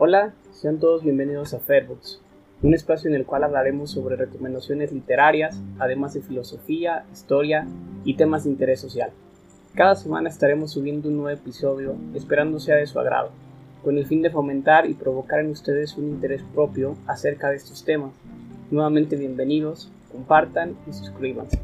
Hola, sean todos bienvenidos a Fairbooks, un espacio en el cual hablaremos sobre recomendaciones literarias, además de filosofía, historia y temas de interés social. Cada semana estaremos subiendo un nuevo episodio, esperando sea de su agrado, con el fin de fomentar y provocar en ustedes un interés propio acerca de estos temas. Nuevamente bienvenidos, compartan y suscríbanse.